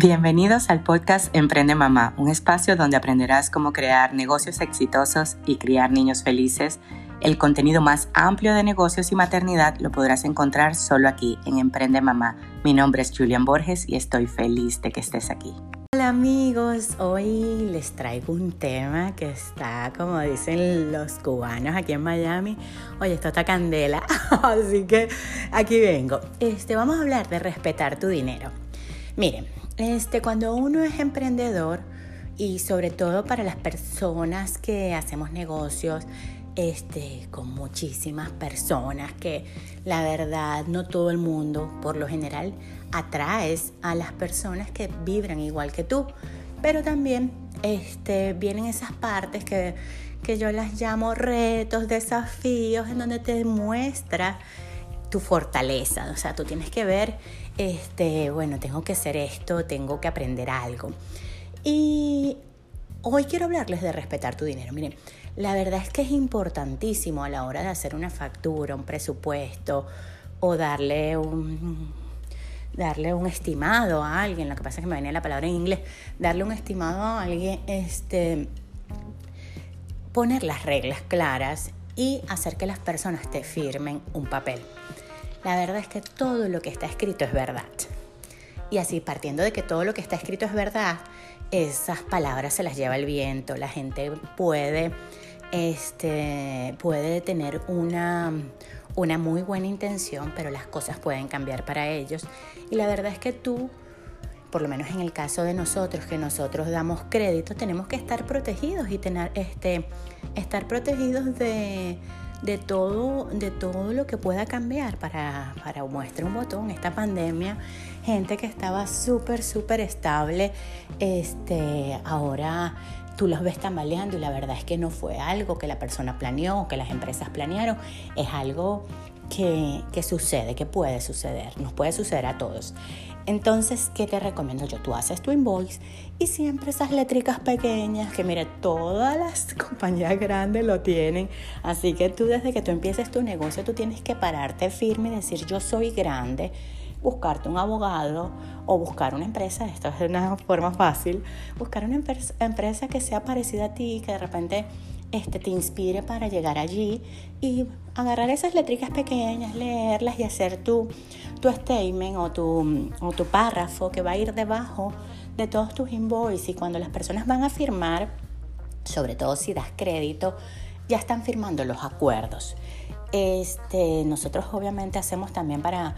Bienvenidos al podcast Emprende Mamá, un espacio donde aprenderás cómo crear negocios exitosos y criar niños felices. El contenido más amplio de negocios y maternidad lo podrás encontrar solo aquí en Emprende Mamá. Mi nombre es Julian Borges y estoy feliz de que estés aquí. Hola amigos, hoy les traigo un tema que está, como dicen los cubanos aquí en Miami, oye, esto está candela, así que aquí vengo. Este, vamos a hablar de respetar tu dinero. Miren, este, cuando uno es emprendedor y sobre todo para las personas que hacemos negocios este, con muchísimas personas que la verdad no todo el mundo por lo general atraes a las personas que vibran igual que tú, pero también este, vienen esas partes que, que yo las llamo retos, desafíos, en donde te demuestra tu fortaleza, o sea, tú tienes que ver, este, bueno, tengo que hacer esto, tengo que aprender algo. Y hoy quiero hablarles de respetar tu dinero. Miren, la verdad es que es importantísimo a la hora de hacer una factura, un presupuesto o darle un, darle un estimado a alguien, lo que pasa es que me venía la palabra en inglés, darle un estimado a alguien, este, poner las reglas claras y hacer que las personas te firmen un papel. La verdad es que todo lo que está escrito es verdad. Y así, partiendo de que todo lo que está escrito es verdad, esas palabras se las lleva el viento, la gente puede, este, puede tener una, una muy buena intención, pero las cosas pueden cambiar para ellos. Y la verdad es que tú, por lo menos en el caso de nosotros, que nosotros damos crédito, tenemos que estar protegidos y tener, este, estar protegidos de, de, todo, de todo lo que pueda cambiar para, para muestra un botón. Esta pandemia, gente que estaba súper, súper estable, este, ahora tú los ves tambaleando y la verdad es que no fue algo que la persona planeó, que las empresas planearon, es algo que, sucede, que puede suceder, nos puede suceder a todos. Entonces, ¿qué te recomiendo yo? Tú haces tu invoice y siempre esas letricas pequeñas, que mire, todas las compañías grandes lo tienen. Así que tú desde que tú empieces tu negocio, tú tienes que pararte firme y decir, yo soy grande, buscarte un abogado o buscar una empresa, esto es una forma fácil, buscar una empresa que sea parecida a ti, que de repente este, te inspire para llegar allí y agarrar esas letricas pequeñas, leerlas y hacer tu, tu statement o tu, o tu párrafo que va a ir debajo de todos tus invoices. Y cuando las personas van a firmar, sobre todo si das crédito, ya están firmando los acuerdos. Este, nosotros obviamente hacemos también para,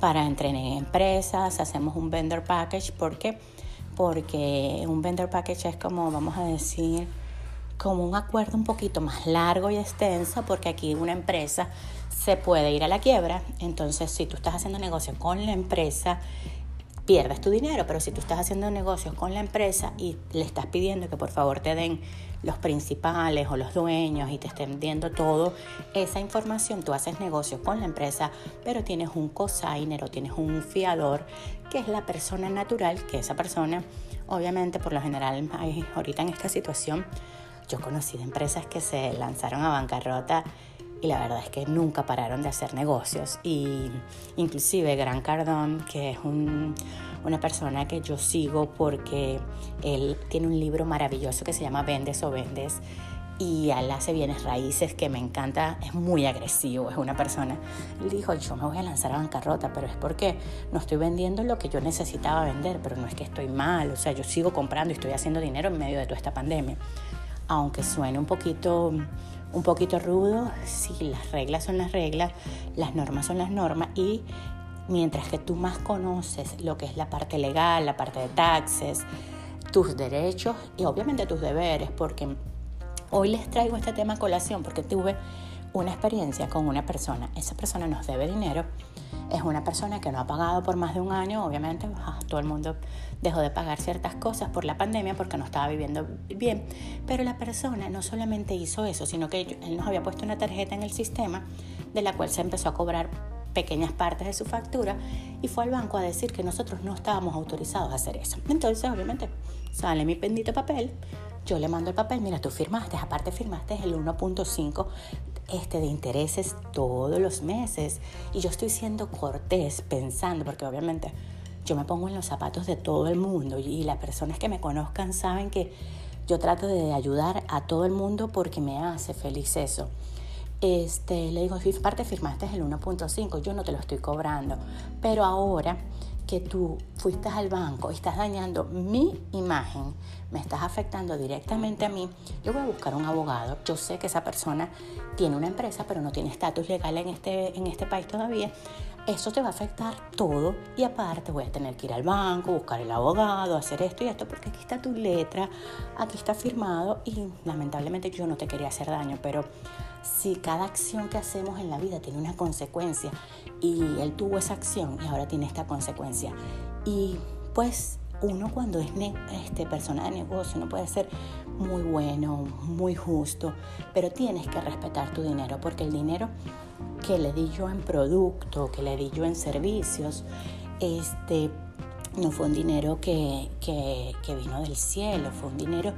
para entrenar empresas, hacemos un vendor package. Porque porque un vendor package es como vamos a decir como un acuerdo un poquito más largo y extenso, porque aquí una empresa se puede ir a la quiebra. Entonces, si tú estás haciendo negocio con la empresa, pierdes tu dinero, pero si tú estás haciendo negocios con la empresa y le estás pidiendo que por favor te den los principales o los dueños y te estén viendo todo esa información, tú haces negocios con la empresa, pero tienes un cosigner o tienes un fiador que es la persona natural, que esa persona, obviamente por lo general, ahorita en esta situación, yo conocí de empresas que se lanzaron a bancarrota y la verdad es que nunca pararon de hacer negocios. Y inclusive Gran Cardón, que es una persona que yo sigo porque él tiene un libro maravilloso que se llama Vendes o Vendes y él hace bienes raíces que me encanta, es muy agresivo, es una persona. Él dijo, yo me voy a lanzar a bancarrota, pero es porque no estoy vendiendo lo que yo necesitaba vender, pero no es que estoy mal, o sea, yo sigo comprando y estoy haciendo dinero en medio de toda esta pandemia aunque suene un poquito, un poquito rudo, sí, las reglas son las reglas, las normas son las normas y mientras que tú más conoces lo que es la parte legal, la parte de taxes, tus derechos y obviamente tus deberes, porque hoy les traigo este tema a colación porque tuve una experiencia con una persona, esa persona nos debe dinero. Es una persona que no ha pagado por más de un año, obviamente. Ah, todo el mundo dejó de pagar ciertas cosas por la pandemia porque no estaba viviendo bien, pero la persona no solamente hizo eso, sino que él nos había puesto una tarjeta en el sistema de la cual se empezó a cobrar pequeñas partes de su factura y fue al banco a decir que nosotros no estábamos autorizados a hacer eso. Entonces, obviamente, sale mi bendito papel, yo le mando el papel, mira, tú firmaste, aparte firmaste el 1.5 este, de intereses todos los meses. Y yo estoy siendo cortés pensando, porque obviamente yo me pongo en los zapatos de todo el mundo y las personas que me conozcan saben que yo trato de ayudar a todo el mundo porque me hace feliz eso. Este, le digo, parte firmaste el 1.5, yo no te lo estoy cobrando, pero ahora que tú fuiste al banco y estás dañando mi imagen, me estás afectando directamente a mí, yo voy a buscar un abogado. Yo sé que esa persona tiene una empresa, pero no tiene estatus legal en este, en este país todavía. Eso te va a afectar todo y aparte voy a tener que ir al banco, buscar el abogado, hacer esto y esto, porque aquí está tu letra, aquí está firmado y lamentablemente yo no te quería hacer daño, pero si cada acción que hacemos en la vida tiene una consecuencia y él tuvo esa acción y ahora tiene esta consecuencia. Y pues uno cuando es este, persona de negocio no puede ser muy bueno, muy justo, pero tienes que respetar tu dinero porque el dinero que le di yo en producto, que le di yo en servicios, este, no fue un dinero que, que, que vino del cielo, fue un dinero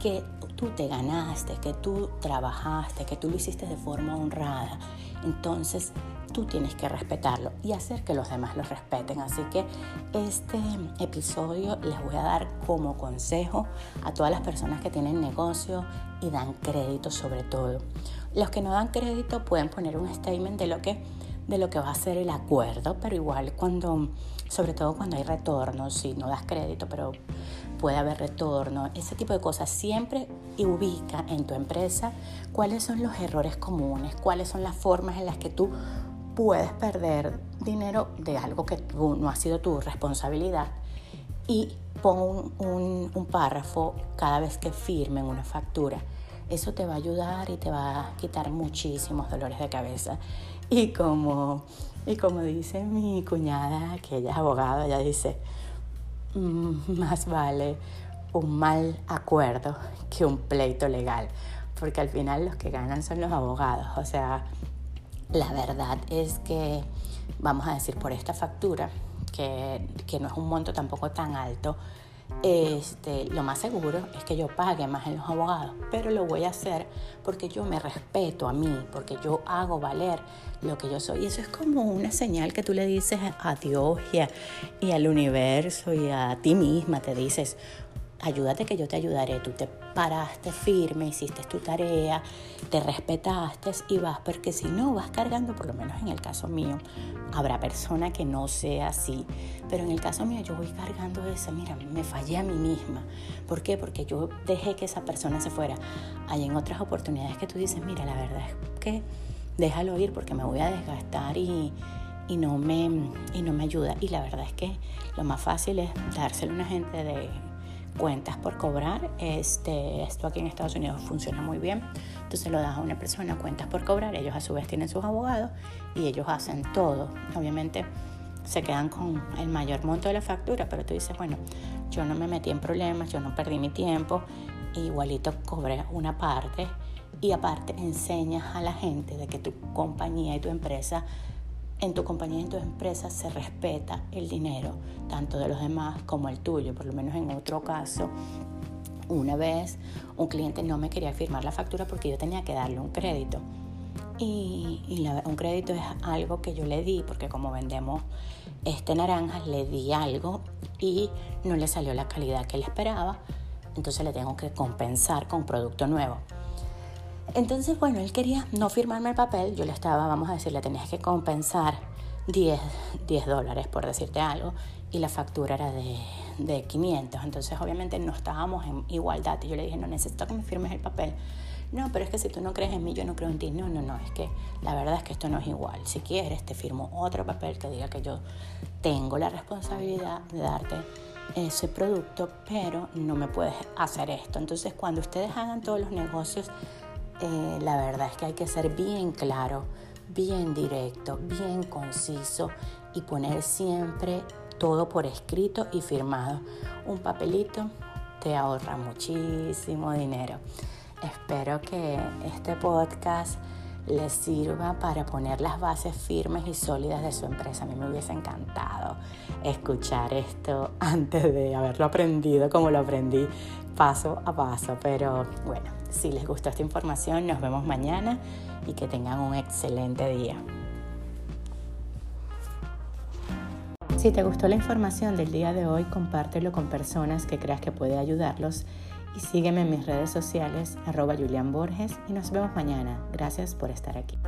que tú te ganaste, que tú trabajaste, que tú lo hiciste de forma honrada. Entonces tú tienes que respetarlo y hacer que los demás lo respeten. Así que este episodio les voy a dar como consejo a todas las personas que tienen negocio y dan crédito sobre todo. Los que no dan crédito pueden poner un statement de lo que de lo que va a ser el acuerdo, pero igual cuando, sobre todo cuando hay retorno, si no das crédito, pero puede haber retorno, ese tipo de cosas, siempre ubica en tu empresa cuáles son los errores comunes, cuáles son las formas en las que tú puedes perder dinero de algo que no ha sido tu responsabilidad y pon un, un párrafo cada vez que firmen una factura. Eso te va a ayudar y te va a quitar muchísimos dolores de cabeza. Y como, y como dice mi cuñada, que ella es abogada, ella dice, más vale un mal acuerdo que un pleito legal, porque al final los que ganan son los abogados. O sea, la verdad es que, vamos a decir, por esta factura, que, que no es un monto tampoco tan alto, este, lo más seguro es que yo pague más en los abogados, pero lo voy a hacer porque yo me respeto a mí, porque yo hago valer lo que yo soy. Y eso es como una señal que tú le dices a Dios y, y al universo y a ti misma, te dices, ayúdate que yo te ayudaré. Tú te paraste firme, hiciste tu tarea, te respetaste y vas, porque si no vas cargando, por lo menos en el caso mío, habrá persona que no sea así, pero en el caso mío yo voy cargando eso, mira, me fallé a mí misma. ¿Por qué? Porque yo dejé que esa persona se fuera. Hay en otras oportunidades que tú dices, mira, la verdad es que déjalo ir porque me voy a desgastar y, y no me, y no me ayuda. Y la verdad es que lo más fácil es dárselo a una gente de cuentas por cobrar. Este, esto aquí en Estados Unidos funciona muy bien. Entonces lo das a una persona, cuentas por cobrar. Ellos a su vez tienen sus abogados y ellos hacen todo. Obviamente se quedan con el mayor monto de la factura, pero tú dices, bueno, yo no me metí en problemas, yo no perdí mi tiempo, igualito cobré una parte y aparte enseñas a la gente de que tu compañía y tu empresa en tu compañía en tu empresa se respeta el dinero, tanto de los demás como el tuyo. Por lo menos en otro caso, una vez un cliente no me quería firmar la factura porque yo tenía que darle un crédito. Y, un crédito es algo que yo le di, porque como vendemos este naranja, le di algo y no le salió la calidad que él esperaba. Entonces le tengo que compensar con producto nuevo. Entonces, bueno, él quería no firmarme el papel, yo le estaba, vamos a decir, le tenías que compensar 10, 10 dólares, por decirte algo, y la factura era de, de 500. Entonces, obviamente, no estábamos en igualdad. Y yo le dije, no necesito que me firmes el papel. No, pero es que si tú no crees en mí, yo no creo en ti. No, no, no, es que la verdad es que esto no es igual. Si quieres, te firmo otro papel que diga que yo tengo la responsabilidad de darte ese producto, pero no me puedes hacer esto. Entonces, cuando ustedes hagan todos los negocios, eh, la verdad es que hay que ser bien claro, bien directo, bien conciso y poner siempre todo por escrito y firmado. Un papelito te ahorra muchísimo dinero. Espero que este podcast les sirva para poner las bases firmes y sólidas de su empresa. A mí me hubiese encantado escuchar esto antes de haberlo aprendido como lo aprendí paso a paso. Pero bueno, si les gustó esta información, nos vemos mañana y que tengan un excelente día. Si te gustó la información del día de hoy, compártelo con personas que creas que puede ayudarlos y sígueme en mis redes sociales arroba Julián Borges y nos vemos mañana. Gracias por estar aquí.